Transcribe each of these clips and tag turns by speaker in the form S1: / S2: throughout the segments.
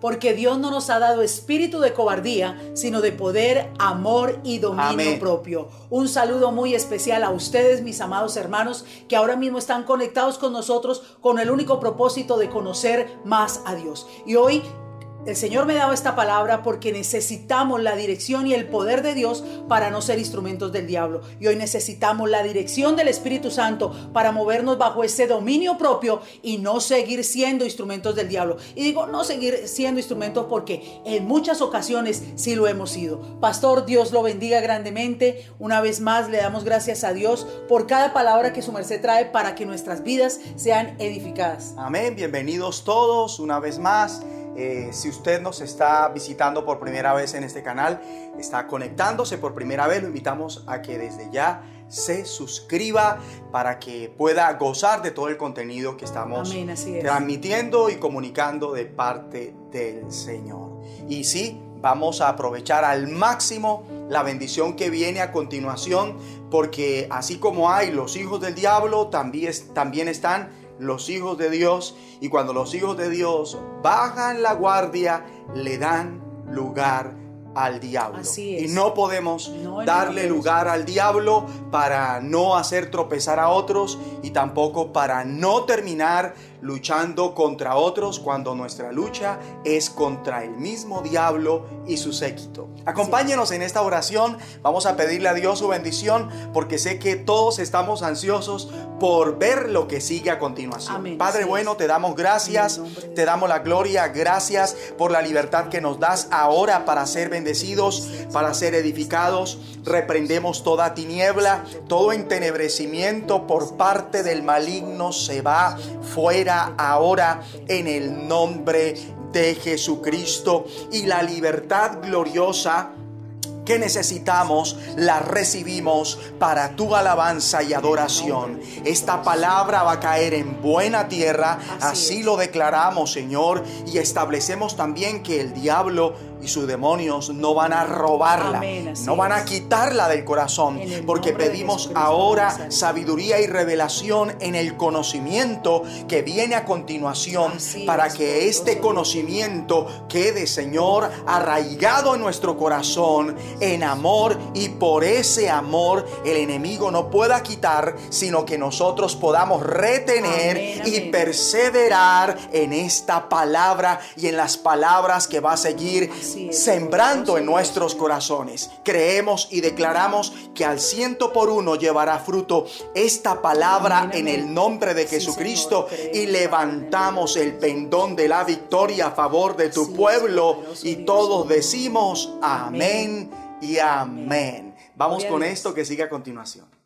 S1: porque Dios no nos ha dado espíritu de cobardía, sino de poder, amor y dominio
S2: Amén.
S1: propio. Un saludo muy especial a ustedes, mis amados hermanos, que ahora mismo están conectados con nosotros con el único propósito de conocer más a Dios. Y hoy el Señor me daba esta palabra porque necesitamos la dirección y el poder de Dios para no ser instrumentos del diablo. Y hoy necesitamos la dirección del Espíritu Santo para movernos bajo ese dominio propio y no seguir siendo instrumentos del diablo. Y digo, no seguir siendo instrumentos porque en muchas ocasiones sí lo hemos sido. Pastor, Dios lo bendiga grandemente. Una vez más le damos gracias a Dios por cada palabra que su merced trae para que nuestras vidas sean edificadas.
S2: Amén, bienvenidos todos una vez más. Eh, si usted nos está visitando por primera vez en este canal, está conectándose por primera vez, lo invitamos a que desde ya se suscriba para que pueda gozar de todo el contenido que estamos
S1: Amén, así es.
S2: transmitiendo y comunicando de parte del Señor. Y sí, vamos a aprovechar al máximo la bendición que viene a continuación, porque así como hay los hijos del diablo, también, también están los hijos de Dios. Y cuando los hijos de Dios bajan la guardia, le dan lugar al diablo.
S1: Así es.
S2: Y no podemos
S1: No,
S2: darle lugar al diablo para no hacer tropezar a otros y tampoco para no terminar luchando contra otros cuando nuestra lucha es contra el mismo diablo y su séquito. Acompáñenos en esta oración, vamos a pedirle a Dios su bendición porque sé que todos estamos ansiosos por ver lo que sigue a continuación.
S1: Amén,
S2: Padre bueno, te damos gracias, te damos la gloria, gracias por la libertad que nos das ahora para ser bendecidos, para ser edificados. Reprendemos toda tiniebla, todo entenebrecimiento por parte del maligno se va fuera ahora en el nombre de Jesucristo y la libertad gloriosa que necesitamos la recibimos para tu alabanza y adoración. Esta palabra va a caer en buena tierra,
S1: Así
S2: lo declaramos, Señor, y establecemos también que el diablo y sus demonios no van a robarla,
S1: Amén,
S2: no van a quitarla del corazón, porque pedimos ahora sabiduría y revelación en el conocimiento que viene a continuación
S1: Así
S2: para
S1: es,
S2: que este conocimiento quede, Señor, arraigado en nuestro corazón en amor y por ese amor el enemigo no pueda quitar, sino que nosotros podamos retener
S1: Amén,
S2: y
S1: amén.
S2: perseverar en esta palabra y en las palabras que va a seguir sembrando en nuestros corazones. Creemos y declaramos que al ciento por uno llevará fruto esta palabra en el nombre de Jesucristo y levantamos el pendón de la victoria a favor de tu pueblo y todos decimos amén, y amén. Vamos con esto que sigue a continuación.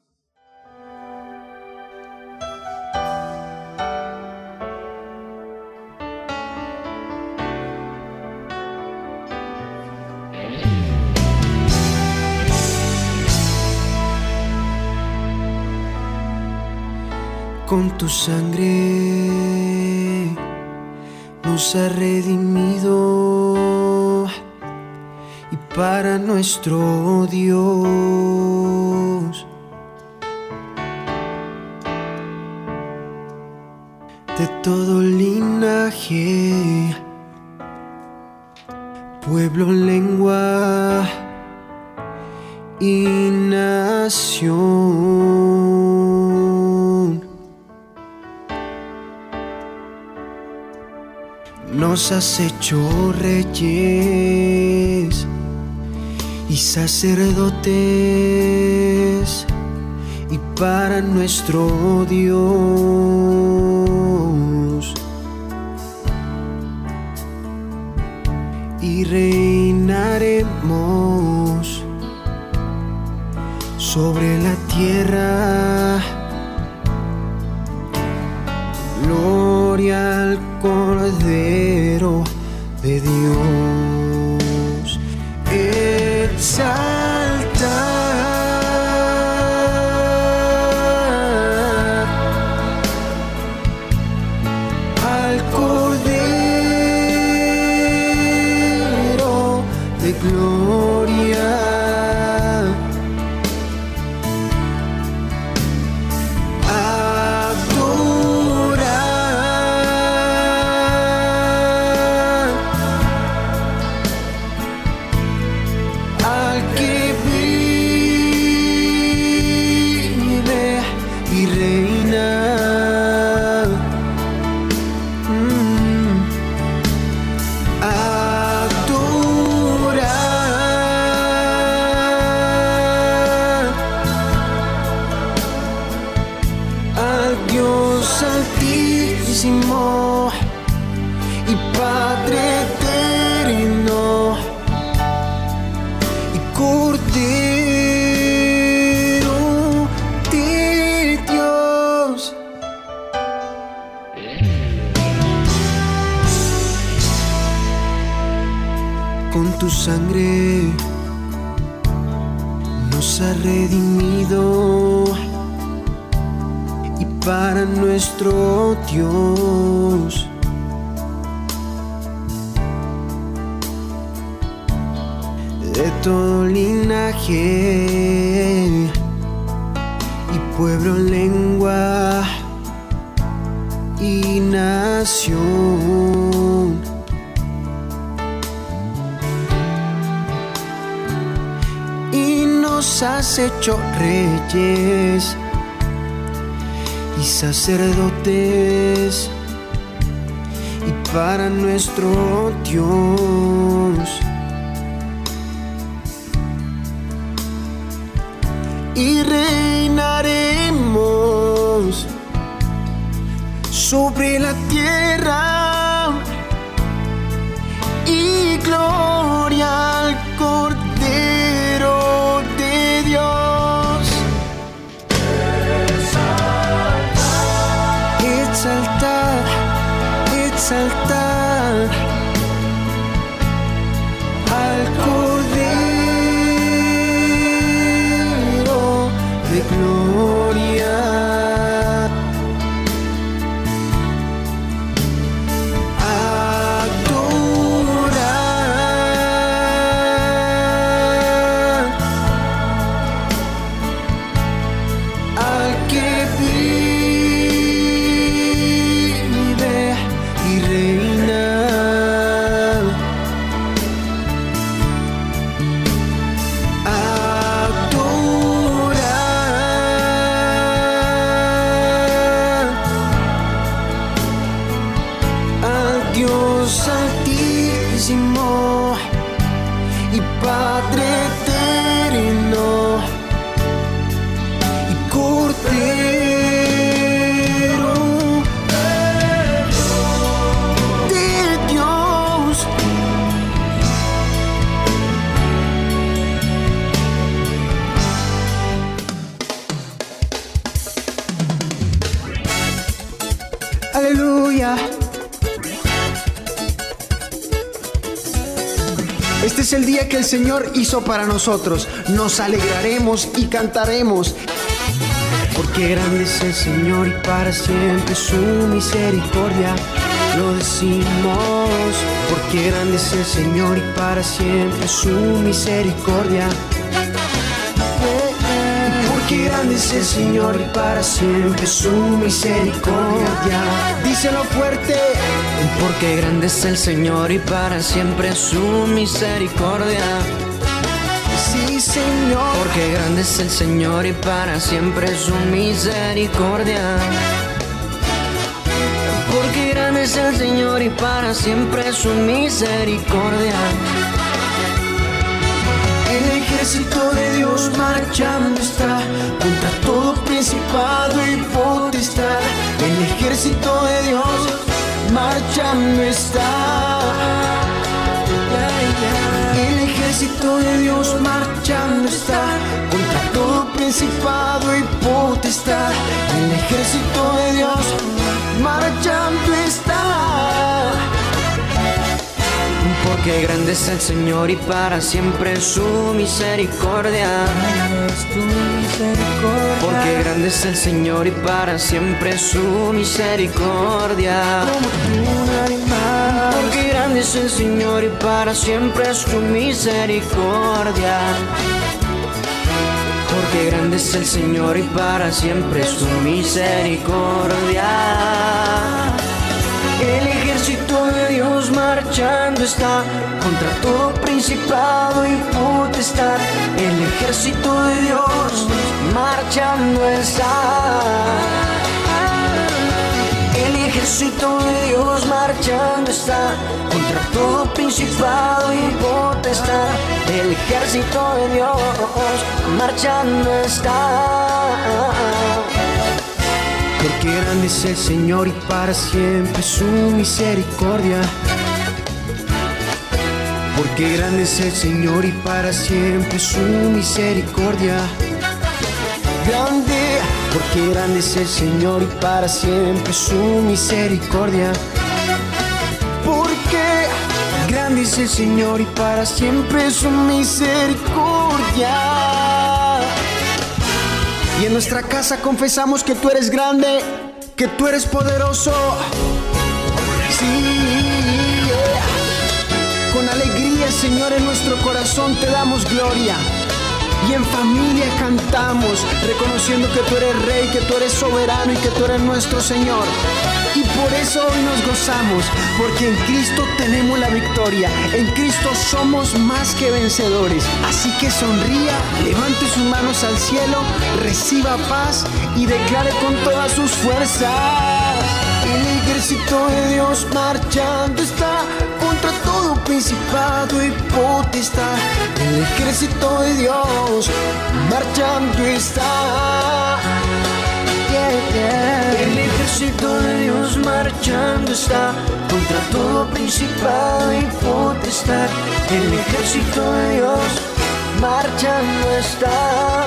S3: Con tu sangre nos ha redimido y para nuestro Dios de todo linaje, pueblo, lengua y nación. Nos has hecho reyes y sacerdotes y para nuestro Dios y reinaremos sobre la tierra. Nos has hecho reyes y sacerdotes y para nuestro Dios. Y reinaremos sobre la tierra y gloria el día que el Señor hizo para nosotros. Nos alegraremos y cantaremos. Porque grande es el Señor y para siempre su misericordia. Lo decimos. Porque grande es el Señor y para siempre su misericordia. Porque grande es el Señor y para siempre su misericordia. Díselo fuerte.
S4: Porque grande es el Señor y para siempre su misericordia.
S3: Sí, Señor.
S4: Porque grande es el Señor y para siempre su misericordia. Porque grande es el Señor y para siempre su misericordia.
S3: El ejército de Dios marchando está contra todo principado y potestad. El ejército de Dios marchando está. El ejército de Dios marchando está contra todo principado y potestad. El ejército de Dios marchando está.
S4: Porque grande es el Señor y para siempre su misericordia. Porque grande es el Señor y para siempre su misericordia. Porque grande es el Señor y para siempre su misericordia. Porque grande es el Señor y para siempre su misericordia. Ejército de Dios marchando está contra todo principado y potestad. El ejército de Dios marchando está. El ejército de Dios marchando está contra todo principado y potestad. El ejército de Dios marchando está.
S3: Porque grande es el Señor y para siempre su misericordia. Porque grande es el Señor y para siempre su misericordia. Grande, porque grande es el Señor y para siempre su misericordia. Porque grande es el Señor y para siempre su misericordia. Y en nuestra casa confesamos que tú eres grande, que tú eres poderoso. Sí, con alegría, Señor, en nuestro corazón te damos gloria. Y en familia cantamos, reconociendo que tú eres rey, que tú eres soberano y que tú eres nuestro Señor. Y por eso hoy nos gozamos, porque en Cristo tenemos la victoria. En Cristo somos más que vencedores. Así que sonría, levante sus manos al cielo, reciba paz y declare con todas sus fuerzas. El ejército de Dios marchando está contra todo principado y potestad. El ejército de Dios marchando está.
S4: El ejército de Dios marchando está contra todo principado y potestad. El ejército de Dios marchando está.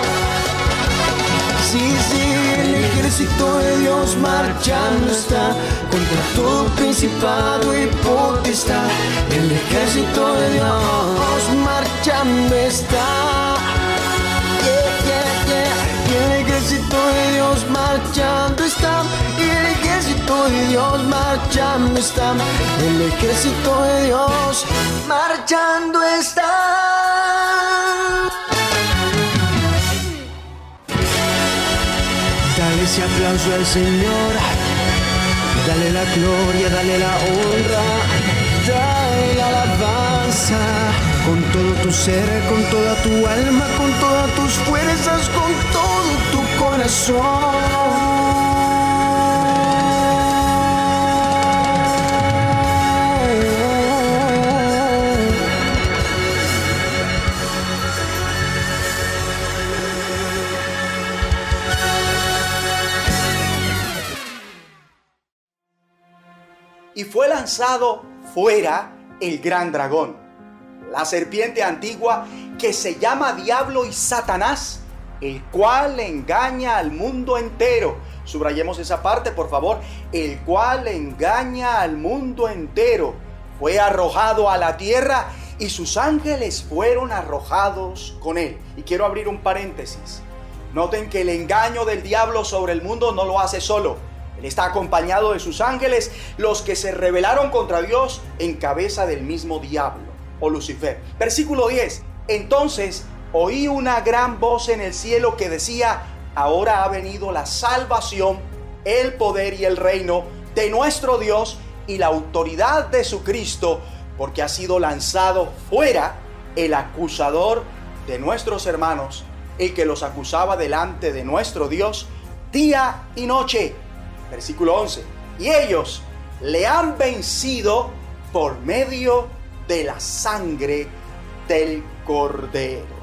S3: Sí, sí, el ejército de Dios marchando está contra todo principado y potestad. El ejército de Dios marchando está. Yeah, yeah, yeah. Y el ejército de Dios marchando está. Y el ejército de Dios marchando está. El ejército de Dios marchando está. Ese aplauso al Señor. Dale la gloria, dale la honra. Dale la alabanza. Con todo tu ser, con toda tu alma, con todas tus fuerzas, con todo tu corazón.
S2: Y fue lanzado fuera el gran dragón, la serpiente antigua que se llama Diablo y Satanás, el cual engaña al mundo entero. Subrayemos esa parte, por favor. El cual engaña al mundo entero. Fue arrojado a la tierra y sus ángeles fueron arrojados con él. Y quiero abrir un paréntesis. Noten que el engaño del diablo sobre el mundo no lo hace solo. Él está acompañado de sus ángeles, los que se rebelaron contra Dios en cabeza del mismo diablo o Lucifer. Versículo 10. Entonces oí una gran voz en el cielo que decía, ahora ha venido la salvación, el poder y el reino de nuestro Dios y la autoridad de su Cristo, porque ha sido lanzado fuera el acusador de nuestros hermanos, el que los acusaba delante de nuestro Dios día y noche. Versículo 11. Y ellos le han vencido por medio de la sangre del cordero.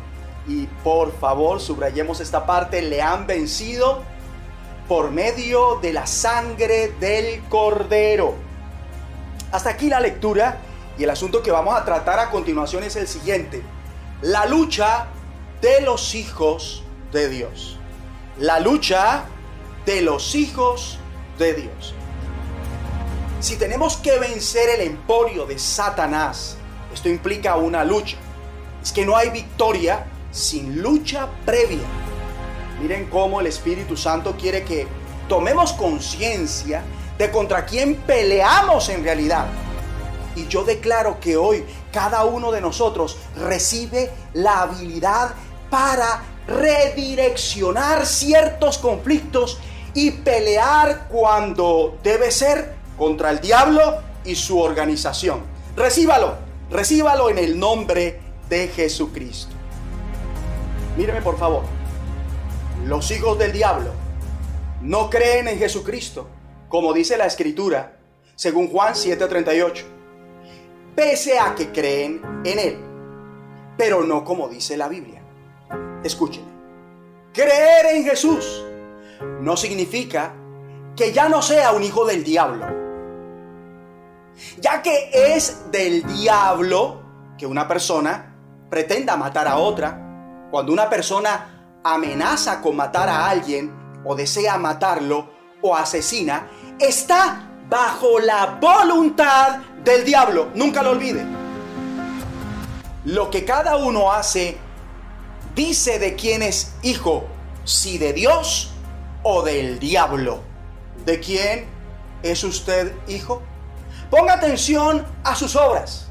S2: Y por favor, subrayemos esta parte, le han vencido por medio de la sangre del cordero. Hasta aquí la lectura y el asunto que vamos a tratar a continuación es el siguiente. La lucha de los hijos de Dios. La lucha de los hijos de Dios. Si tenemos que vencer el emporio de Satanás, esto implica una lucha. Es que no hay victoria sin lucha previa. Miren cómo el Espíritu Santo quiere que tomemos conciencia de contra quién peleamos en realidad. Y yo declaro que hoy cada uno de nosotros recibe la habilidad para redireccionar ciertos conflictos y pelear cuando debe ser contra el diablo y su organización. Recíbalo, recíbalo en el nombre de Jesucristo. Míreme por favor, los hijos del diablo no creen en Jesucristo, como dice la escritura, según Juan 7:38, pese a que creen en Él, pero no como dice la Biblia. Escúchenme, creer en Jesús no significa que ya no sea un hijo del diablo. Ya que es del diablo que una persona pretenda matar a otra, cuando una persona amenaza con matar a alguien o desea matarlo o asesina, está bajo la voluntad del diablo. Nunca lo olvide. lo que cada uno hace dice de quién es hijo, si de Dios o del diablo. ¿De quién es usted hijo? Ponga atención a sus obras,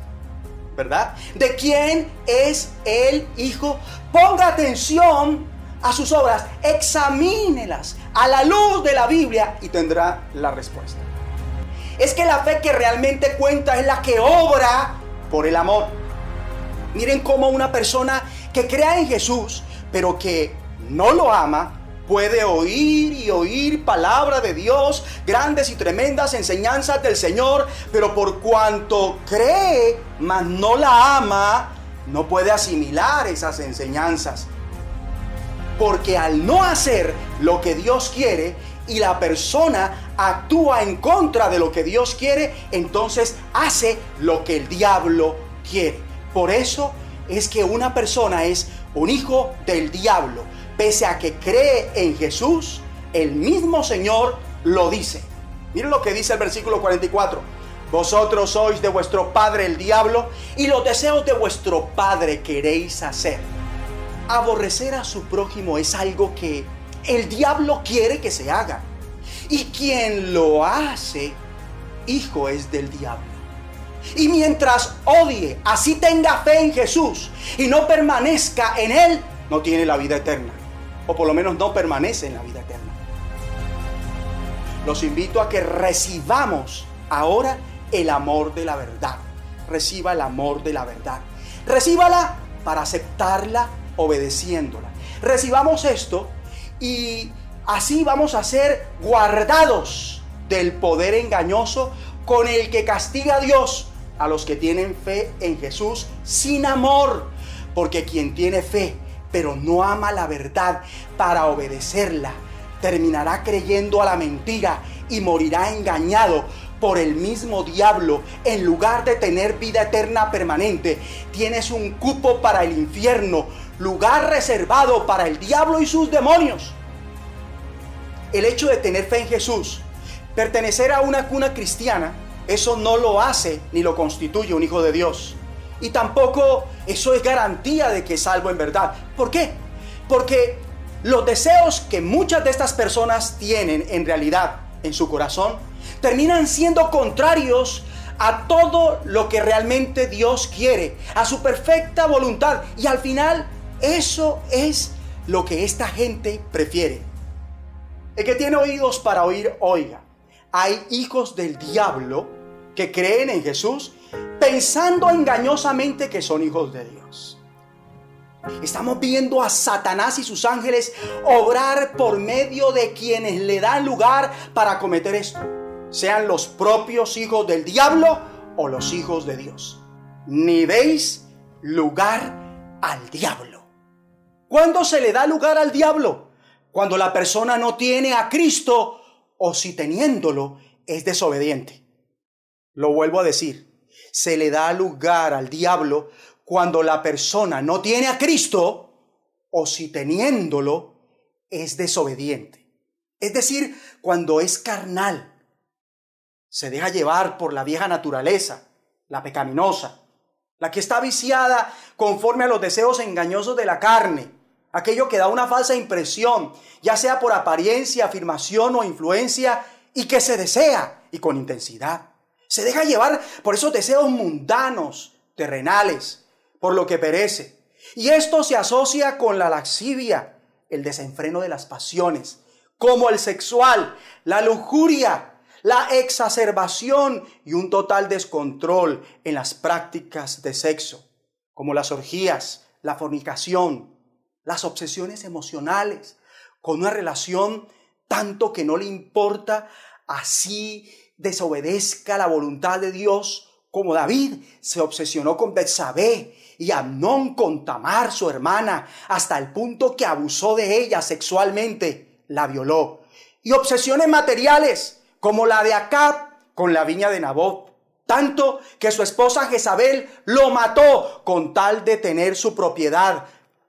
S2: ¿verdad? ¿De quién es el hijo? Ponga atención a sus obras, examínelas a la luz de la Biblia y tendrá la respuesta. Es que la fe que realmente cuenta es la que obra por el amor. Miren cómo una persona que crea en Jesús, pero que no lo ama, puede oír y oír palabra de Dios, grandes y tremendas enseñanzas del Señor, pero por cuanto cree, mas no la ama, no puede asimilar esas enseñanzas. Porque al no hacer lo que Dios quiere y la persona actúa en contra de lo que Dios quiere, entonces hace lo que el diablo quiere. Por eso es que una persona es un hijo del diablo. Pese a que cree en Jesús, el mismo Señor lo dice. Miren lo que dice el versículo 44. Vosotros sois de vuestro padre el diablo y los deseos de vuestro padre queréis hacer. Aborrecer a su prójimo es algo que el diablo quiere que se haga. Y quien lo hace, hijo es del diablo. Y mientras odie, así tenga fe en Jesús y no permanezca en Él, no tiene la vida eterna. O por lo menos no permanece en la vida eterna. Los invito a que recibamos ahora el amor de la verdad. Reciba el amor de la verdad. Recíbala para aceptarla obedeciéndola. Recibamos esto y así vamos a ser guardados del poder engañoso con el que castiga a Dios a los que tienen fe en Jesús sin amor. Porque quien tiene fe pero no ama la verdad para obedecerla, terminará creyendo a la mentira y morirá engañado por el mismo diablo, en lugar de tener vida eterna permanente, tienes un cupo para el infierno, lugar reservado para el diablo y sus demonios. El hecho de tener fe en Jesús, pertenecer a una cuna cristiana, eso no lo hace ni lo constituye un hijo de Dios. Y tampoco eso es garantía de que es en verdad. ¿Por qué? Porque los deseos que muchas de estas personas tienen en realidad en su corazón terminan siendo contrarios a todo lo que realmente Dios quiere, a su perfecta voluntad. Y al final eso es lo que esta gente prefiere. El que tiene oídos para oír, oiga. Hay hijos del diablo que creen en Jesús pensando engañosamente que son hijos de Dios. Estamos viendo a Satanás y sus ángeles obrar por medio de quienes le dan lugar para cometer esto, sean los propios hijos del diablo o los hijos de Dios. Ni deis lugar al diablo. ¿Cuándo se le da lugar al diablo? Cuando la persona no tiene a Cristo o si teniéndolo es desobediente. Lo vuelvo a decir, se le da lugar al diablo cuando la persona no tiene a Cristo o si teniéndolo es desobediente. Es decir, cuando es carnal, se deja llevar por la vieja naturaleza, la pecaminosa, la que está viciada conforme a los deseos engañosos de la carne, aquello que da una falsa impresión, ya sea por apariencia, afirmación o influencia, y que se desea y con intensidad. Se deja llevar por esos deseos mundanos, terrenales, por lo que perece. Y esto se asocia con la laxivia, el desenfreno de las pasiones, como el sexual, la lujuria, la exacerbación y un total descontrol en las prácticas de sexo, como las orgías, la fornicación, las obsesiones emocionales, con una relación tanto que no le importa así desobedezca la voluntad de Dios, como David se obsesionó con Betsabé y Amnón con Tamar, su hermana, hasta el punto que abusó de ella sexualmente, la violó. Y obsesiones materiales, como la de Acab con la viña de Nabot, tanto que su esposa Jezabel lo mató con tal de tener su propiedad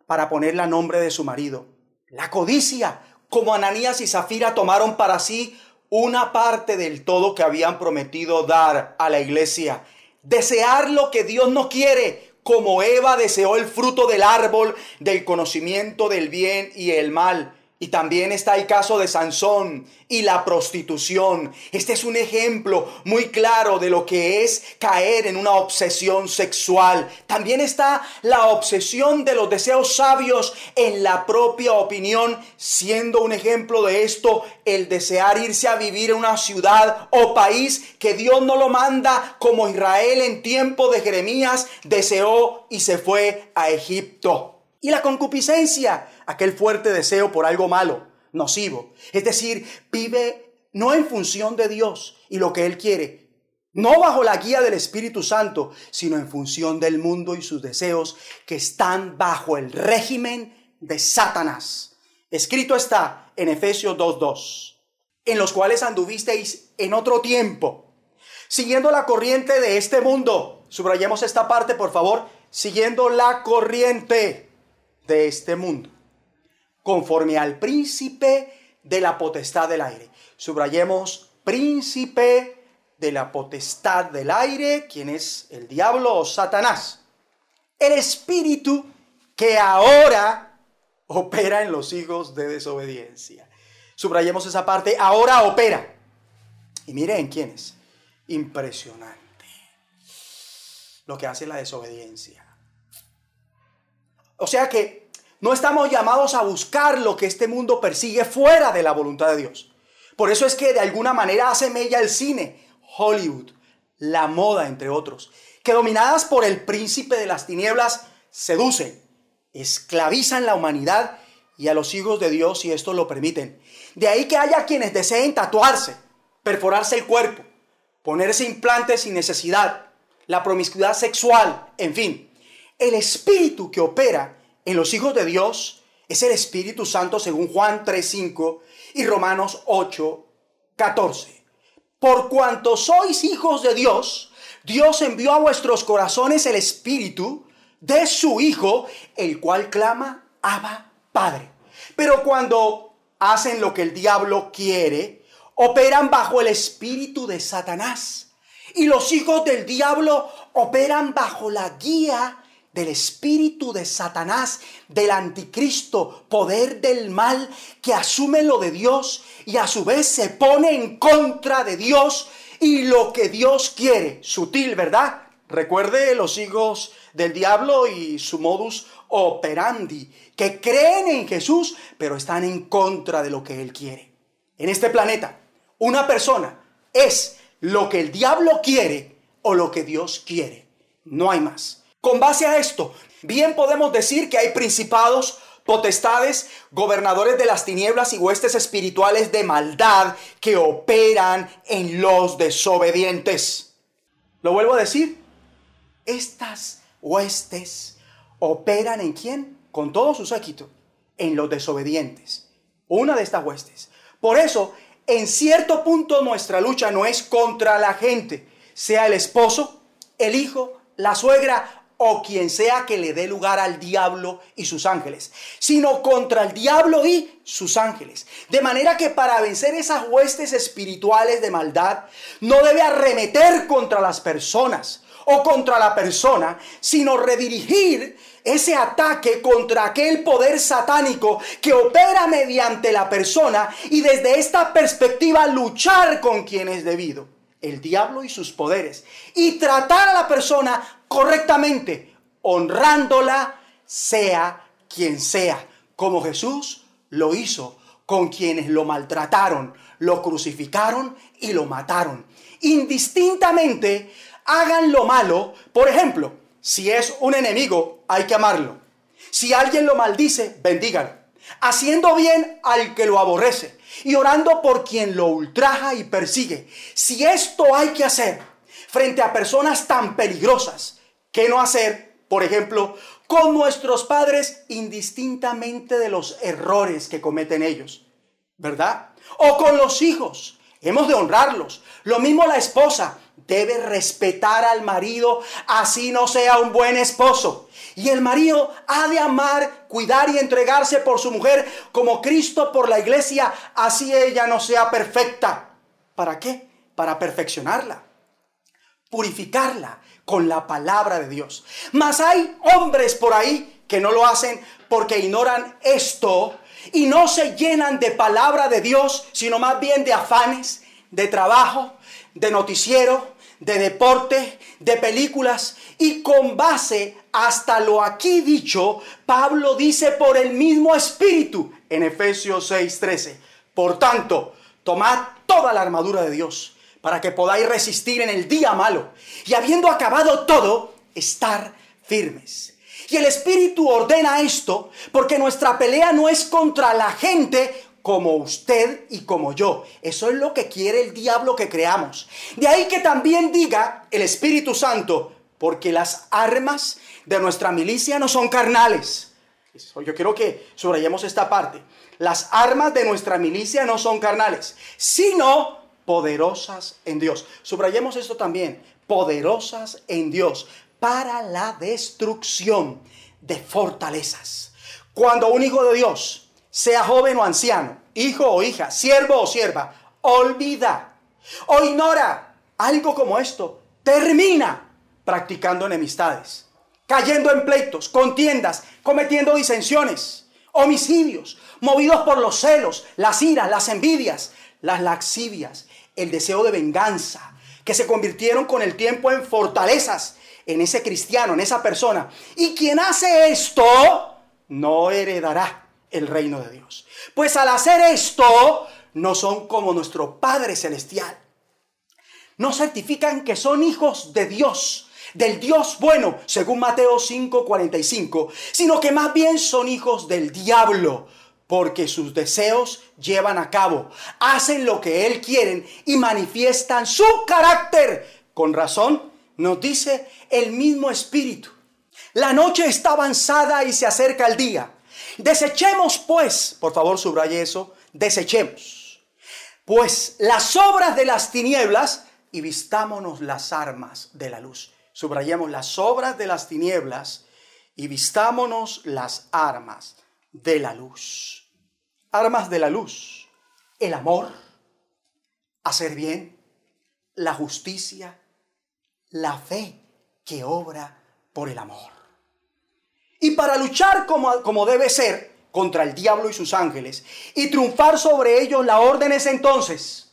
S2: para ponerla a nombre de su marido. La codicia, como Ananías y Zafira tomaron para sí una parte del todo que habían prometido dar a la iglesia. Desear lo que Dios no quiere como Eva deseó el fruto del árbol del conocimiento del bien y el mal. Y también está el caso de Sansón y la prostitución. Este es un ejemplo muy claro de lo que es caer en una obsesión sexual. También está la obsesión de los deseos sabios en la propia opinión, siendo un ejemplo de esto el desear irse a vivir en una ciudad o país que Dios no lo manda como Israel en tiempo de Jeremías deseó y se fue a Egipto. Y la concupiscencia, aquel fuerte deseo por algo malo, nocivo. Es decir, vive no en función de Dios y lo que Él quiere, no bajo la guía del Espíritu Santo, sino en función del mundo y sus deseos que están bajo el régimen de Satanás. Escrito está en Efesios 2.2, en los cuales anduvisteis en otro tiempo, siguiendo la corriente de este mundo. Subrayemos esta parte, por favor, siguiendo la corriente de este mundo, conforme al príncipe de la potestad del aire. Subrayemos príncipe de la potestad del aire, quien es el diablo o Satanás. El espíritu que ahora opera en los hijos de desobediencia. Subrayemos esa parte, ahora opera. Y miren quién es. Impresionante. Lo que hace la desobediencia. O sea que no estamos llamados a buscar lo que este mundo persigue fuera de la voluntad de Dios. Por eso es que de alguna manera hace mella el cine, Hollywood, la moda, entre otros, que dominadas por el príncipe de las tinieblas, seducen, esclavizan la humanidad y a los hijos de Dios si esto lo permiten. De ahí que haya quienes deseen tatuarse, perforarse el cuerpo, ponerse implantes sin necesidad, la promiscuidad sexual, en fin. El espíritu que opera en los hijos de Dios es el Espíritu Santo según Juan 3.5 y Romanos 8.14. Por cuanto sois hijos de Dios, Dios envió a vuestros corazones el Espíritu de su Hijo, el cual clama, Abba, Padre. Pero cuando hacen lo que el diablo quiere, operan bajo el espíritu de Satanás. Y los hijos del diablo operan bajo la guía del espíritu de Satanás, del anticristo, poder del mal que asume lo de Dios y a su vez se pone en contra de Dios y lo que Dios quiere. Sutil, ¿verdad? Recuerde los hijos del diablo y su modus operandi, que creen en Jesús, pero están en contra de lo que Él quiere. En este planeta, una persona es lo que el diablo quiere o lo que Dios quiere. No hay más. Con base a esto, bien podemos decir que hay principados, potestades, gobernadores de las tinieblas y huestes espirituales de maldad que operan en los desobedientes. Lo vuelvo a decir, estas huestes operan en quién? Con todo su séquito, en los desobedientes. Una de estas huestes. Por eso, en cierto punto nuestra lucha no es contra la gente, sea el esposo, el hijo, la suegra o quien sea que le dé lugar al diablo y sus ángeles, sino contra el diablo y sus ángeles. De manera que para vencer esas huestes espirituales de maldad, no debe arremeter contra las personas o contra la persona, sino redirigir ese ataque contra aquel poder satánico que opera mediante la persona y desde esta perspectiva luchar con quien es debido el diablo y sus poderes y tratar a la persona correctamente, honrándola, sea quien sea, como Jesús lo hizo con quienes lo maltrataron, lo crucificaron y lo mataron. Indistintamente, hagan lo malo. Por ejemplo, si es un enemigo, hay que amarlo. Si alguien lo maldice, bendígalo. Haciendo bien al que lo aborrece y orando por quien lo ultraja y persigue. Si esto hay que hacer frente a personas tan peligrosas, ¿qué no hacer, por ejemplo, con nuestros padres indistintamente de los errores que cometen ellos? ¿Verdad? O con los hijos. Hemos de honrarlos. Lo mismo la esposa debe respetar al marido, así no sea un buen esposo. Y el marido ha de amar, cuidar y entregarse por su mujer como Cristo por la iglesia, así ella no sea perfecta. ¿Para qué? Para perfeccionarla, purificarla, con la palabra de Dios. Mas hay hombres por ahí que no lo hacen porque ignoran esto y no se llenan de palabra de Dios, sino más bien de afanes, de trabajo, de noticiero, de deporte, de películas. Y con base hasta lo aquí dicho, Pablo dice por el mismo espíritu en Efesios 6:13. Por tanto, tomad toda la armadura de Dios para que podáis resistir en el día malo y habiendo acabado todo, estar firmes. Y el Espíritu ordena esto porque nuestra pelea no es contra la gente como usted y como yo. Eso es lo que quiere el diablo que creamos. De ahí que también diga el Espíritu Santo, porque las armas de nuestra milicia no son carnales. Yo quiero que subrayemos esta parte. Las armas de nuestra milicia no son carnales, sino poderosas en Dios. Subrayemos esto también, poderosas en Dios para la destrucción de fortalezas. Cuando un hijo de Dios, sea joven o anciano, hijo o hija, siervo o sierva, olvida o ignora algo como esto, termina practicando enemistades, cayendo en pleitos, contiendas, cometiendo disensiones, homicidios, movidos por los celos, las iras, las envidias, las laxivias, el deseo de venganza, que se convirtieron con el tiempo en fortalezas en ese cristiano, en esa persona. Y quien hace esto no heredará el reino de Dios. Pues al hacer esto, no son como nuestro Padre Celestial. No certifican que son hijos de Dios, del Dios bueno, según Mateo 5:45, sino que más bien son hijos del diablo, porque sus deseos llevan a cabo, hacen lo que él quieren y manifiestan su carácter. Con razón, nos dice el mismo espíritu. La noche está avanzada y se acerca el día. Desechemos pues, por favor subraye eso, desechemos pues las obras de las tinieblas y vistámonos las armas de la luz. Subrayemos las obras de las tinieblas y vistámonos las armas de la luz. Armas de la luz, el amor, hacer bien, la justicia, la fe que obra por el amor. Y para luchar como, como debe ser contra el diablo y sus ángeles y triunfar sobre ellos, la orden es entonces,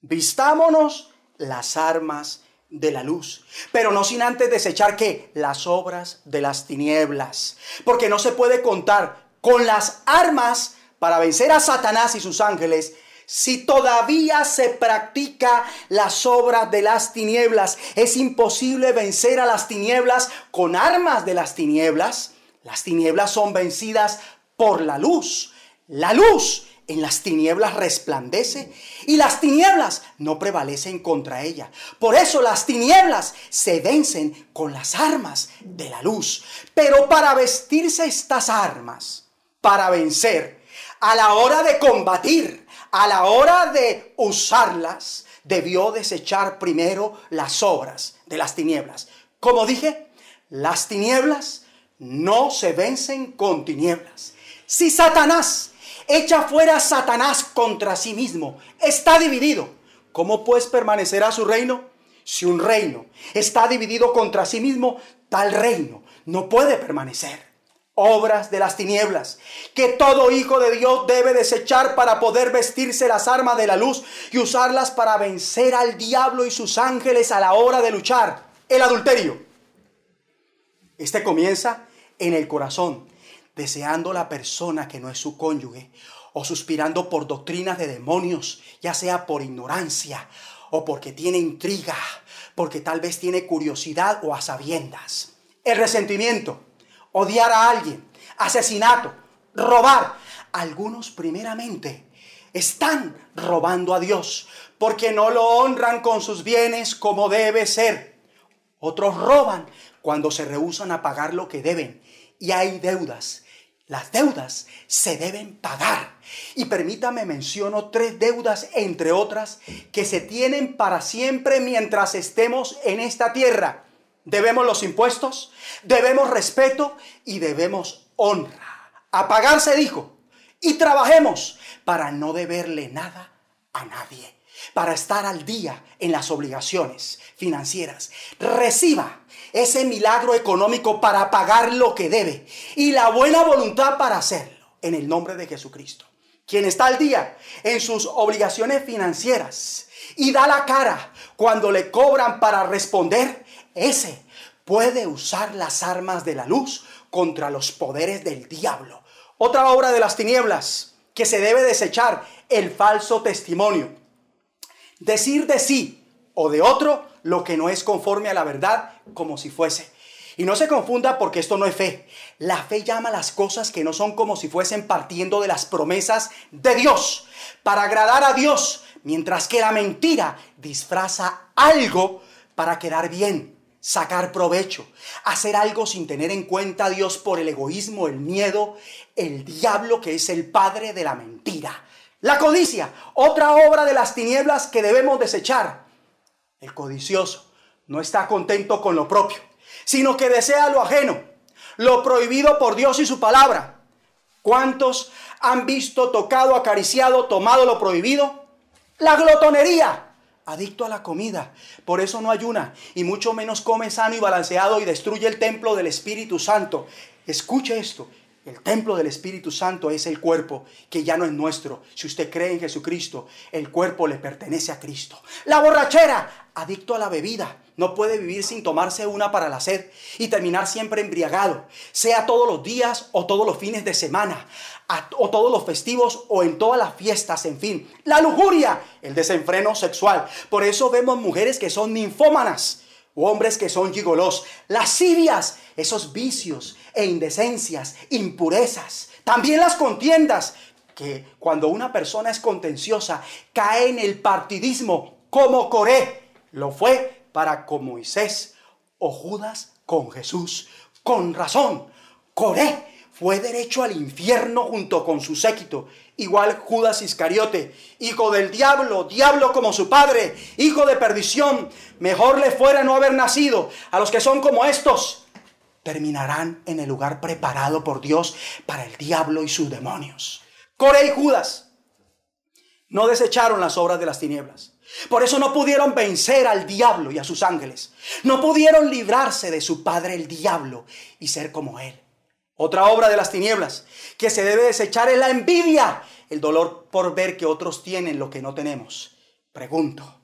S2: vistámonos las armas de la luz, pero no sin antes desechar que las obras de las tinieblas, porque no se puede contar con las armas para vencer a Satanás y sus ángeles si todavía se practica las obras de las tinieblas, es imposible vencer a las tinieblas con armas de las tinieblas. Las tinieblas son vencidas por la luz. La luz en las tinieblas resplandece y las tinieblas no prevalecen contra ella. Por eso las tinieblas se vencen con las armas de la luz. Pero para vestirse estas armas, para vencer, a la hora de combatir, a la hora de usarlas, debió desechar primero las obras de las tinieblas. Como dije, las tinieblas no se vencen con tinieblas. Si Satanás echa fuera a Satanás contra sí mismo, está dividido. ¿Cómo pues permanecerá su reino? Si un reino está dividido contra sí mismo, tal reino no puede permanecer obras de las tinieblas, que todo hijo de Dios debe desechar para poder vestirse las armas de la luz y usarlas para vencer al diablo y sus ángeles a la hora de luchar. El adulterio. Este comienza en el corazón, deseando la persona que no es su cónyuge o suspirando por doctrinas de demonios, ya sea por ignorancia o porque tiene intriga, porque tal vez tiene curiosidad o a sabiendas. El resentimiento odiar a alguien, asesinato, robar. Algunos primeramente están robando a Dios porque no lo honran con sus bienes como debe ser. Otros roban cuando se rehusan a pagar lo que deben. Y hay deudas. Las deudas se deben pagar. Y permítame menciono tres deudas, entre otras, que se tienen para siempre mientras estemos en esta tierra. Debemos los impuestos, debemos respeto y debemos honra. A dijo, y trabajemos para no deberle nada a nadie. para estar al día en las obligaciones financieras. Reciba ese milagro económico para pagar lo que debe y la buena voluntad para hacerlo en el nombre de Jesucristo. Quien está al día en sus obligaciones financieras y da la cara cuando le cobran para responder, ese puede usar las armas de la luz contra los poderes del diablo. Otra obra de las tinieblas que se debe desechar, el falso testimonio. Decir de sí o de otro lo que no es conforme a la verdad como si fuese. Y no se confunda porque esto no es fe. La fe llama las cosas que no son como si fuesen partiendo de las promesas de Dios para agradar a Dios, mientras que la mentira disfraza algo para quedar bien, sacar provecho, hacer algo sin tener en cuenta a Dios por el egoísmo, el miedo, el diablo que es el padre de la mentira. La codicia, otra obra de las tinieblas que debemos desechar. El codicioso no está contento con lo propio, sino que desea lo ajeno, lo prohibido por Dios y su palabra. ¿Cuántos han visto, tocado, acariciado, tomado lo prohibido? La glotonería, adicto a la comida, por eso no ayuna y mucho menos come sano y balanceado y destruye el templo del Espíritu Santo. Escuche esto, el templo del Espíritu Santo es el cuerpo que ya no es nuestro. Si usted cree en Jesucristo, el cuerpo le pertenece a Cristo. La borrachera, adicto a la bebida, no puede vivir sin tomarse una para la sed y terminar siempre embriagado, sea todos los días o todos los fines de semana, o todos los festivos o en todas las fiestas, en fin. La lujuria, el desenfreno sexual. Por eso vemos mujeres que son ninfómanas o hombres que son gigolos, lascivias, esos vicios e indecencias, impurezas, también las contiendas, que cuando una persona es contenciosa cae en el partidismo como Coré, lo fue para con Moisés o Judas con Jesús. Con razón, Coré fue derecho al infierno junto con su séquito, igual Judas Iscariote, hijo del diablo, diablo como su padre, hijo de perdición, mejor le fuera no haber nacido. A los que son como estos, terminarán en el lugar preparado por Dios para el diablo y sus demonios. Core y Judas no desecharon las obras de las tinieblas. Por eso no pudieron vencer al diablo y a sus ángeles. No pudieron librarse de su padre el diablo y ser como él. Otra obra de las tinieblas que se debe desechar es la envidia, el dolor por ver que otros tienen lo que no tenemos. Pregunto,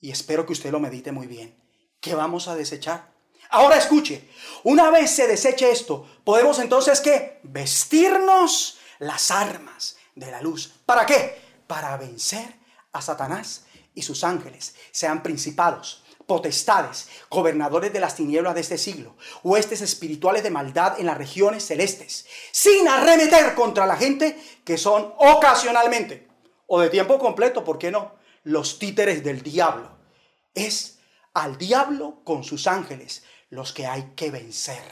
S2: y espero que usted lo medite muy bien, ¿qué vamos a desechar? Ahora escuche, una vez se deseche esto, podemos entonces que vestirnos las armas de la luz. ¿Para qué? Para vencer a Satanás y sus ángeles, sean principados, potestades, gobernadores de las tinieblas de este siglo, huestes espirituales de maldad en las regiones celestes, sin arremeter contra la gente que son ocasionalmente o de tiempo completo, ¿por qué no? Los títeres del diablo. Es al diablo con sus ángeles los que hay que vencer.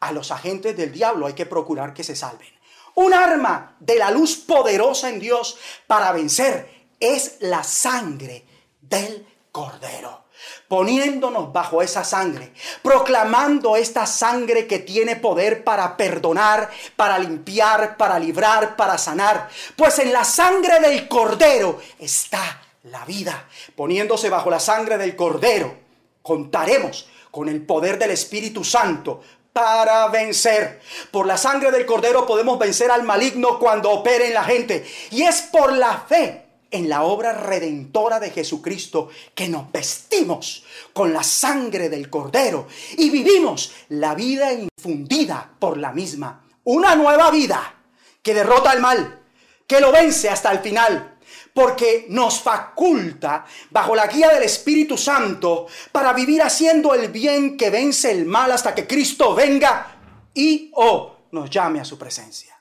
S2: A los agentes del diablo hay que procurar que se salven. Un arma de la luz poderosa en Dios para vencer es la sangre del cordero poniéndonos bajo esa sangre, proclamando esta sangre que tiene poder para perdonar, para limpiar, para librar, para sanar. Pues en la sangre del cordero está la vida. Poniéndose bajo la sangre del cordero, contaremos con el poder del Espíritu Santo para vencer. Por la sangre del cordero podemos vencer al maligno cuando opere en la gente. Y es por la fe en la obra redentora de Jesucristo que nos vestimos con la sangre del Cordero y vivimos la vida infundida por la misma. Una nueva vida que derrota al mal, que lo vence hasta el final, porque nos faculta bajo la guía del Espíritu Santo para vivir haciendo el bien que vence el mal hasta que Cristo venga y o nos llame a su presencia.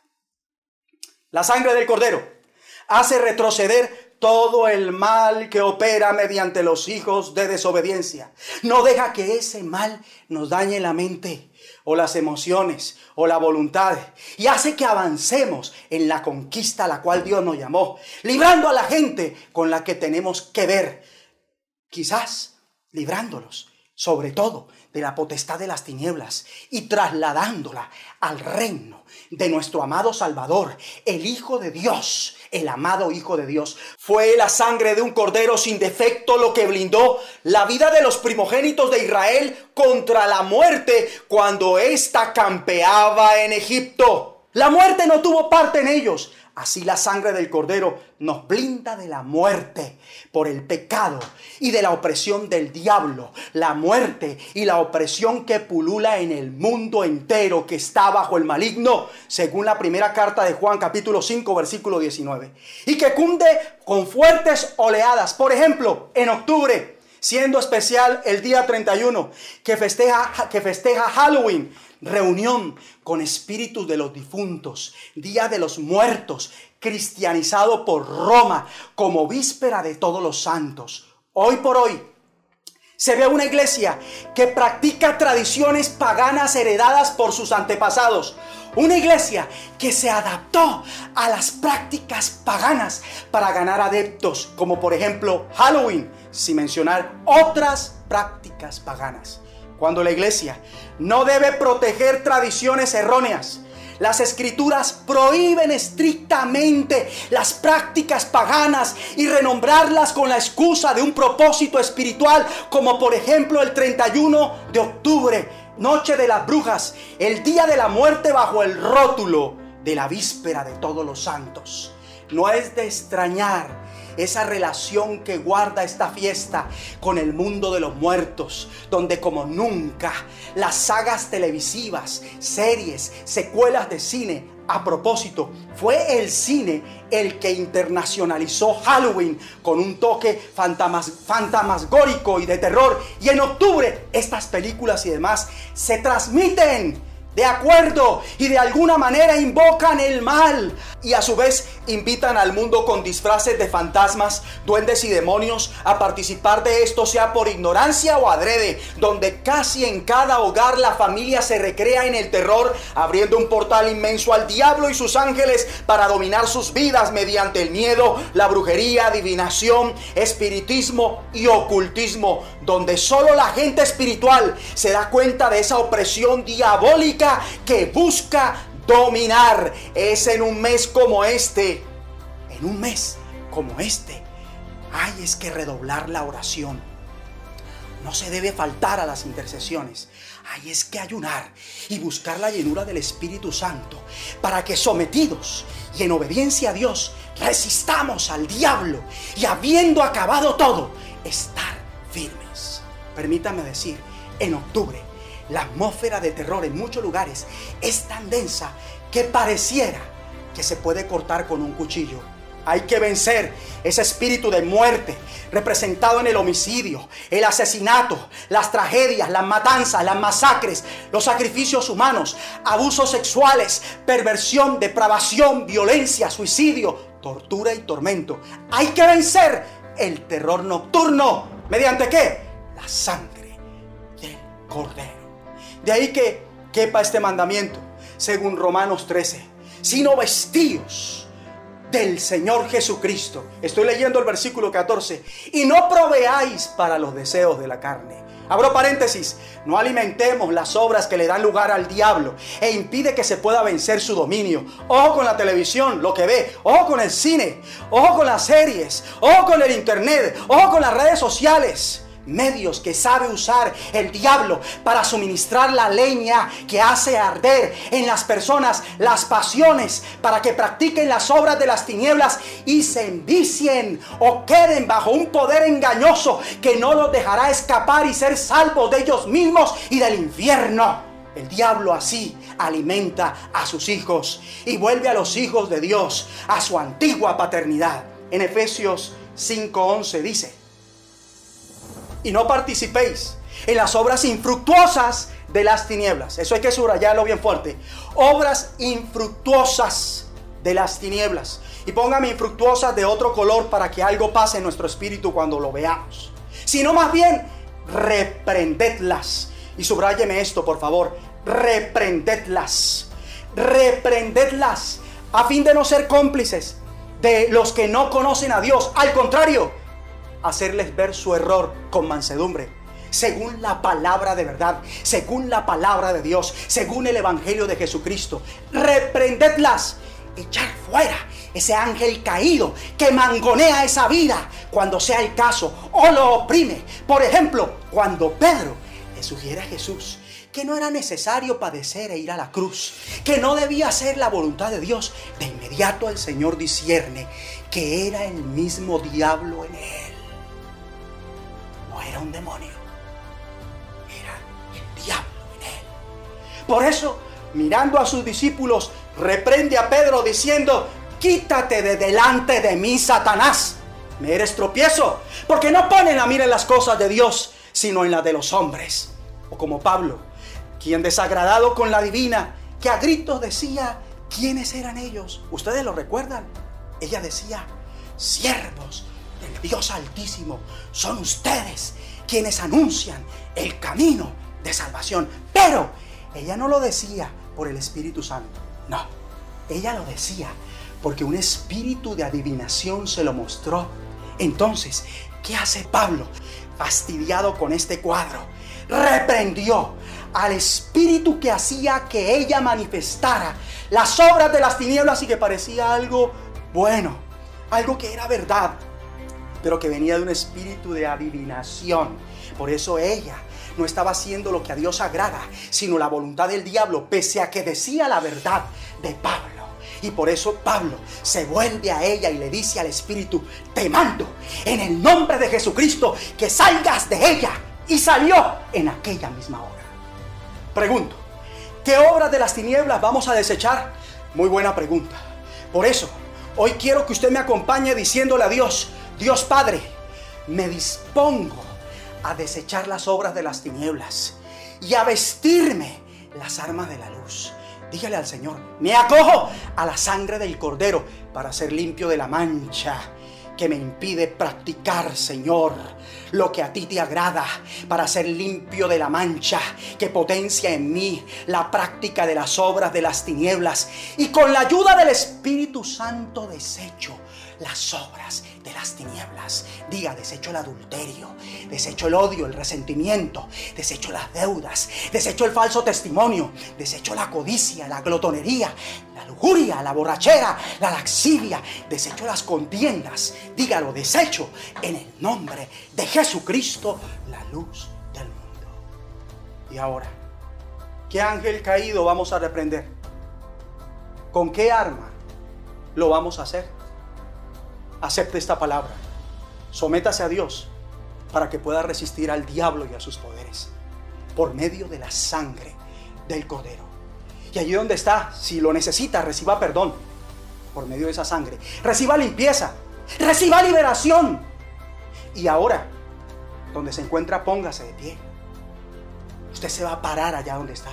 S2: La sangre del Cordero hace retroceder todo el mal que opera mediante los hijos de desobediencia. No deja que ese mal nos dañe la mente o las emociones o la voluntad y hace que avancemos en la conquista a la cual Dios nos llamó, librando a la gente con la que tenemos que ver, quizás librándolos sobre todo de la potestad de las tinieblas y trasladándola al reino de nuestro amado Salvador, el Hijo de Dios, el amado Hijo de Dios. Fue la sangre de un cordero sin defecto lo que blindó la vida de los primogénitos de Israel contra la muerte cuando ésta campeaba en Egipto. La muerte no tuvo parte en ellos, Así la sangre del cordero nos blinda de la muerte por el pecado y de la opresión del diablo, la muerte y la opresión que pulula en el mundo entero que está bajo el maligno, según la primera carta de Juan capítulo 5 versículo 19. Y que cunde con fuertes oleadas. Por ejemplo, en octubre, siendo especial el día 31, que festeja, que festeja Halloween, reunión con espíritus de los difuntos, día de los muertos, cristianizado por Roma como víspera de todos los santos. Hoy por hoy se ve una iglesia que practica tradiciones paganas heredadas por sus antepasados. Una iglesia que se adaptó a las prácticas paganas para ganar adeptos, como por ejemplo Halloween, sin mencionar otras prácticas paganas cuando la iglesia no debe proteger tradiciones erróneas. Las escrituras prohíben estrictamente las prácticas paganas y renombrarlas con la excusa de un propósito espiritual, como por ejemplo el 31 de octubre, Noche de las Brujas, el día de la muerte bajo el rótulo de la víspera de todos los santos. No es de extrañar esa relación que guarda esta fiesta con el mundo de los muertos, donde como nunca las sagas televisivas, series, secuelas de cine a propósito, fue el cine el que internacionalizó Halloween con un toque fantasmagórico y de terror. Y en octubre estas películas y demás se transmiten de acuerdo y de alguna manera invocan el mal y a su vez invitan al mundo con disfraces de fantasmas, duendes y demonios a participar de esto sea por ignorancia o adrede, donde casi en cada hogar la familia se recrea en el terror, abriendo un portal inmenso al diablo y sus ángeles para dominar sus vidas mediante el miedo, la brujería, adivinación, espiritismo y ocultismo, donde solo la gente espiritual se da cuenta de esa opresión diabólica que busca dominar. Es en un mes como este, en un mes como este, hay es que redoblar la oración. No se debe faltar a las intercesiones. Hay es que ayunar y buscar la llenura del Espíritu Santo para que sometidos y en obediencia a Dios resistamos al diablo y habiendo acabado todo, estar firmes. Permítame decir, en octubre la atmósfera de terror en muchos lugares es tan densa que pareciera que se puede cortar con un cuchillo. Hay que vencer ese espíritu de muerte representado en el homicidio, el asesinato, las tragedias, las matanzas, las masacres, los sacrificios humanos, abusos sexuales, perversión, depravación, violencia, suicidio, tortura y tormento. Hay que vencer el terror nocturno. ¿Mediante qué? La sangre del cordero. De ahí que quepa este mandamiento, según Romanos 13, sino vestidos del Señor Jesucristo. Estoy leyendo el versículo 14. Y no proveáis para los deseos de la carne. Abro paréntesis, no alimentemos las obras que le dan lugar al diablo e impide que se pueda vencer su dominio. Ojo con la televisión, lo que ve, ojo con el cine, ojo con las series, ojo con el internet, ojo con las redes sociales medios que sabe usar el diablo para suministrar la leña que hace arder en las personas las pasiones para que practiquen las obras de las tinieblas y se envicien o queden bajo un poder engañoso que no los dejará escapar y ser salvos de ellos mismos y del infierno. El diablo así alimenta a sus hijos y vuelve a los hijos de Dios a su antigua paternidad. En Efesios 5:11 dice, y no participéis en las obras infructuosas de las tinieblas. Eso hay que subrayarlo bien fuerte. Obras infructuosas de las tinieblas. Y póngame infructuosas de otro color para que algo pase en nuestro espíritu cuando lo veamos. Sino más bien, reprendedlas. Y subrayeme esto, por favor. Reprendedlas. Reprendedlas. A fin de no ser cómplices de los que no conocen a Dios. Al contrario, hacerles ver su error con mansedumbre. según la palabra de verdad, según la palabra de Dios, según el Evangelio de Jesucristo. Reprendedlas, echar fuera ese ángel caído que mangonea esa vida cuando sea el caso o lo oprime. Por ejemplo, cuando Pedro le sugiere a Jesús que no era necesario padecer e ir a la cruz, que no debía ser la voluntad de Dios, de inmediato el Señor discierne que era el mismo diablo en él. Era un demonio, era el diablo en él. Por eso, mirando a sus discípulos, reprende a Pedro diciendo, quítate de delante de mí, Satanás. Me eres tropiezo, porque no ponen la mira en las cosas de Dios, sino en las de los hombres. O como Pablo, quien desagradado con la divina, que a gritos decía quiénes eran ellos. ¿Ustedes lo recuerdan? Ella decía, siervos Dios Altísimo, son ustedes quienes anuncian el camino de salvación. Pero ella no lo decía por el Espíritu Santo, no, ella lo decía porque un espíritu de adivinación se lo mostró. Entonces, ¿qué hace Pablo? Fastidiado con este cuadro, reprendió al espíritu que hacía que ella manifestara las obras de las tinieblas y que parecía algo bueno, algo que era verdad, pero que venía de un espíritu de adivinación. Por eso ella no estaba haciendo lo que a Dios agrada, sino la voluntad del diablo, pese a que decía la verdad de Pablo. Y por eso Pablo se vuelve a ella y le dice al Espíritu, te mando en el nombre de Jesucristo que salgas de ella. Y salió en aquella misma hora. Pregunto, ¿qué obras de las tinieblas vamos a desechar? Muy buena pregunta. Por eso, hoy quiero que usted me acompañe diciéndole a Dios, Dios Padre, me dispongo a desechar las obras de las tinieblas y a vestirme las armas de la luz. Dígale al Señor, me acojo a la sangre del cordero para ser limpio de la mancha que me impide practicar, Señor, lo que a ti te agrada, para ser limpio de la mancha que potencia en mí la práctica de las obras de las tinieblas y con la ayuda del Espíritu Santo desecho las obras de las tinieblas. Diga, desecho el adulterio, desecho el odio, el resentimiento, desecho las deudas, desecho el falso testimonio, desecho la codicia, la glotonería, la lujuria, la borrachera, la laxivia, desecho las contiendas. Dígalo, desecho en el nombre de Jesucristo, la luz del mundo. Y ahora, ¿qué ángel caído vamos a reprender? ¿Con qué arma lo vamos a hacer? Acepte esta palabra. Sométase a Dios para que pueda resistir al diablo y a sus poderes por medio de la sangre del cordero. Y allí donde está, si lo necesita, reciba perdón por medio de esa sangre. Reciba limpieza, reciba liberación. Y ahora, donde se encuentra, póngase de pie. Usted se va a parar allá donde está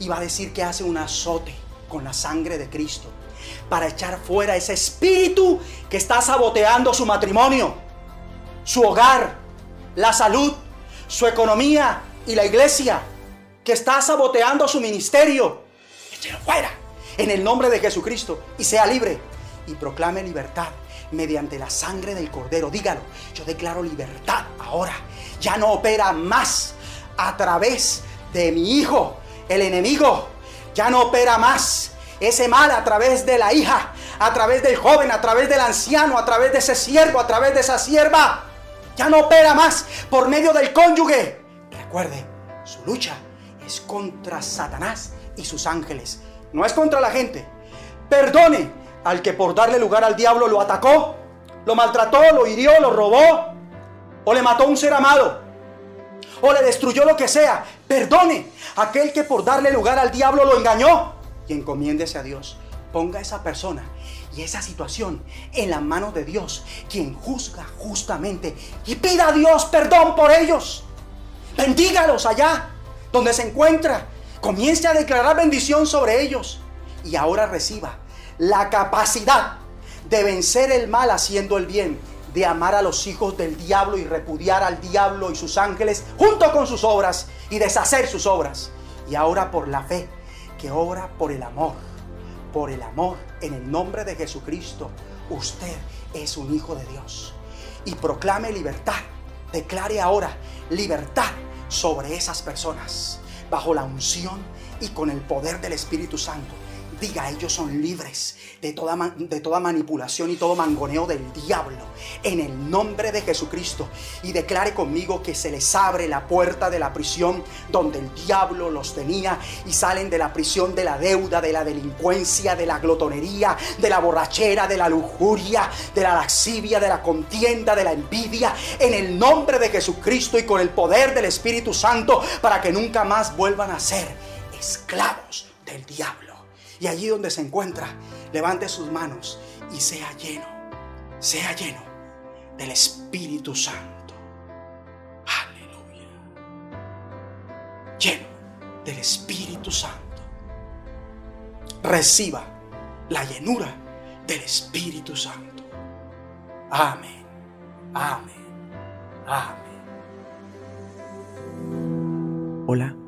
S2: y va a decir que hace un azote con la sangre de Cristo para echar fuera ese espíritu que está saboteando su matrimonio, su hogar, la salud, su economía y la iglesia, que está saboteando su ministerio. Échelo fuera en el nombre de Jesucristo y sea libre y proclame libertad mediante la sangre del cordero. Dígalo, yo declaro libertad ahora. Ya no opera más a través de mi hijo, el enemigo. Ya no opera más ese mal a través de la hija, a través del joven, a través del anciano, a través de ese siervo, a través de esa sierva. Ya no opera más por medio del cónyuge. Recuerde, su lucha es contra Satanás y sus ángeles. No es contra la gente. Perdone al que por darle lugar al diablo lo atacó, lo maltrató, lo hirió, lo robó, o le mató a un ser amado, o le destruyó lo que sea. Perdone aquel que por darle lugar al diablo lo engañó y encomiéndese a Dios. Ponga a esa persona y esa situación en las manos de Dios, quien juzga justamente, y pida a Dios perdón por ellos. Bendígalos allá donde se encuentra. Comience a declarar bendición sobre ellos y ahora reciba la capacidad de vencer el mal haciendo el bien, de amar a los hijos del diablo y repudiar al diablo y sus ángeles junto con sus obras y deshacer sus obras. Y ahora por la fe que obra por el amor, por el amor en el nombre de Jesucristo. Usted es un hijo de Dios y proclame libertad declare ahora libertad sobre esas personas, bajo la unción y con el poder del Espíritu Santo. Diga, ellos son libres de toda, de toda manipulación y todo mangoneo del diablo en el nombre de Jesucristo. Y declare conmigo que se les abre la puerta de la prisión donde el diablo los tenía y salen de la prisión de la deuda, de la delincuencia, de la glotonería, de la borrachera, de la lujuria, de la lascivia, de la contienda, de la envidia, en el nombre de Jesucristo y con el poder del Espíritu Santo para que nunca más vuelvan a ser esclavos del diablo. Y allí donde se encuentra, levante sus manos y sea lleno, sea lleno del Espíritu Santo. Aleluya. Lleno del Espíritu Santo. Reciba la llenura del Espíritu Santo. Amén. Amén. Amén.
S5: Hola.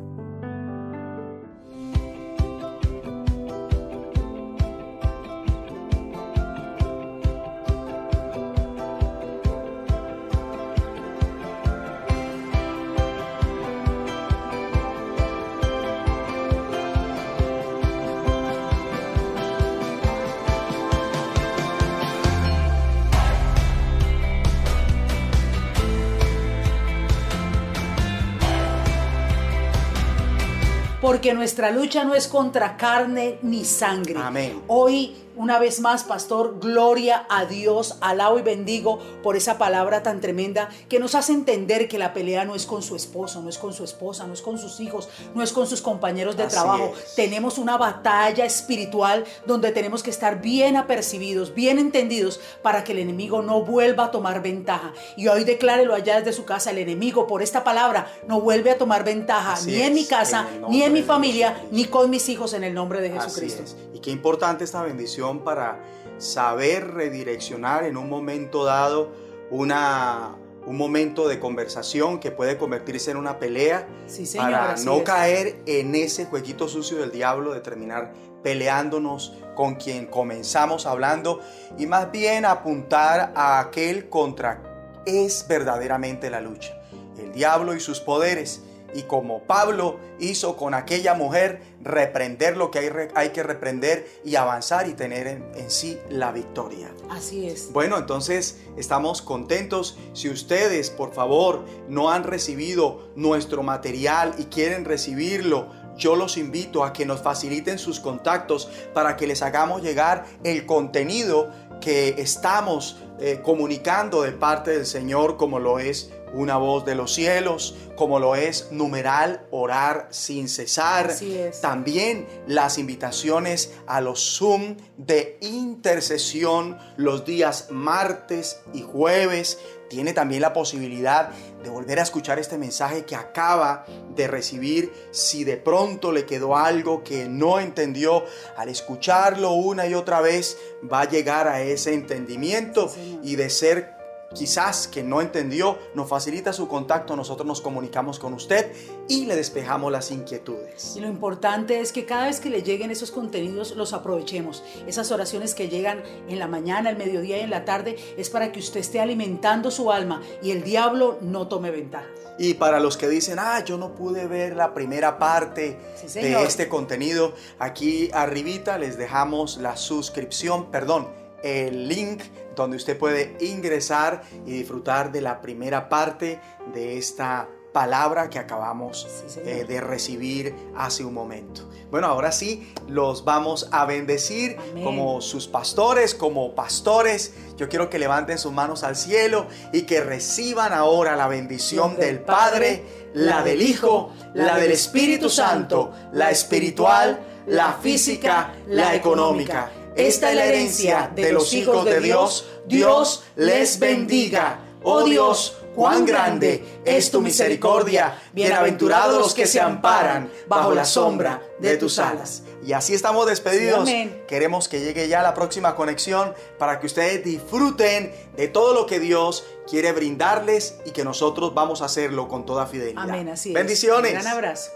S1: Porque nuestra lucha no es contra carne ni sangre.
S2: Amén.
S1: Hoy una vez más, pastor, gloria a Dios, alabo y bendigo por esa palabra tan tremenda que nos hace entender que la pelea no es con su esposo, no es con su esposa, no es con sus hijos, no es con sus compañeros de trabajo. Tenemos una batalla espiritual donde tenemos que estar bien apercibidos, bien entendidos para que el enemigo no vuelva a tomar ventaja. Y hoy declárelo allá desde su casa, el enemigo por esta palabra no vuelve a tomar ventaja ni en mi casa, ni en mi familia, ni con mis hijos en el nombre de Jesucristo.
S2: Y qué importante esta bendición para saber redireccionar en un momento dado una, un momento de conversación que puede convertirse en una pelea para no caer en ese jueguito sucio del diablo de terminar peleándonos con quien comenzamos hablando y más bien apuntar a aquel contra es verdaderamente la lucha, el diablo y sus poderes y como Pablo hizo con aquella mujer, reprender lo que hay, hay que reprender y avanzar y tener en, en, sí la victoria.
S1: Así es.
S2: Bueno, entonces estamos contentos. Si ustedes, por favor, no han recibido nuestro material y quieren recibirlo, yo los invito a que nos faciliten sus contactos para que les hagamos llegar el contenido que estamos eh, comunicando de parte del Señor como lo es una voz de los cielos, como lo es numeral orar sin cesar. También las invitaciones a los Zoom de intercesión los días martes y jueves. Tiene también la posibilidad de volver a escuchar este mensaje que acaba de recibir. Si de pronto le quedó algo que no entendió, al escucharlo una y otra vez va a llegar a ese entendimiento y de ser quizás que no entendió, nos facilita su contacto, nosotros nos comunicamos con usted y le despejamos las inquietudes.
S1: Y lo importante es que cada vez que le lleguen esos contenidos los aprovechemos. Esas oraciones que llegan en la mañana, el mediodía y en la tarde es para que usted esté alimentando su alma y el diablo no tome ventaja.
S2: Y para los que dicen, ah, yo no pude ver la primera parte
S1: Sí,
S2: de este contenido, aquí arribita les dejamos la suscripción, perdón, el link donde usted puede ingresar y disfrutar de la primera parte de esta palabra que acabamos
S1: Sí,
S2: eh, de recibir hace un momento. Bueno, ahora sí, los vamos a bendecir
S1: Amén.
S2: como sus pastores, como pastores. Yo quiero que levanten sus manos al cielo y que reciban ahora la bendición del Padre, la del Hijo, la del Espíritu Santo, la espiritual, la física, la económica. Esta es la herencia de los hijos de Dios. Dios les bendiga. Oh Dios, cuán grande es tu misericordia. Bienaventurados los que se amparan bajo la sombra de tus alas. Y así estamos despedidos.
S1: Amén.
S2: Queremos que llegue ya la próxima conexión para que ustedes disfruten de todo lo que Dios quiere brindarles y que nosotros vamos a hacerlo con toda fidelidad.
S1: Amén, así es.
S2: Bendiciones.
S1: Un gran abrazo.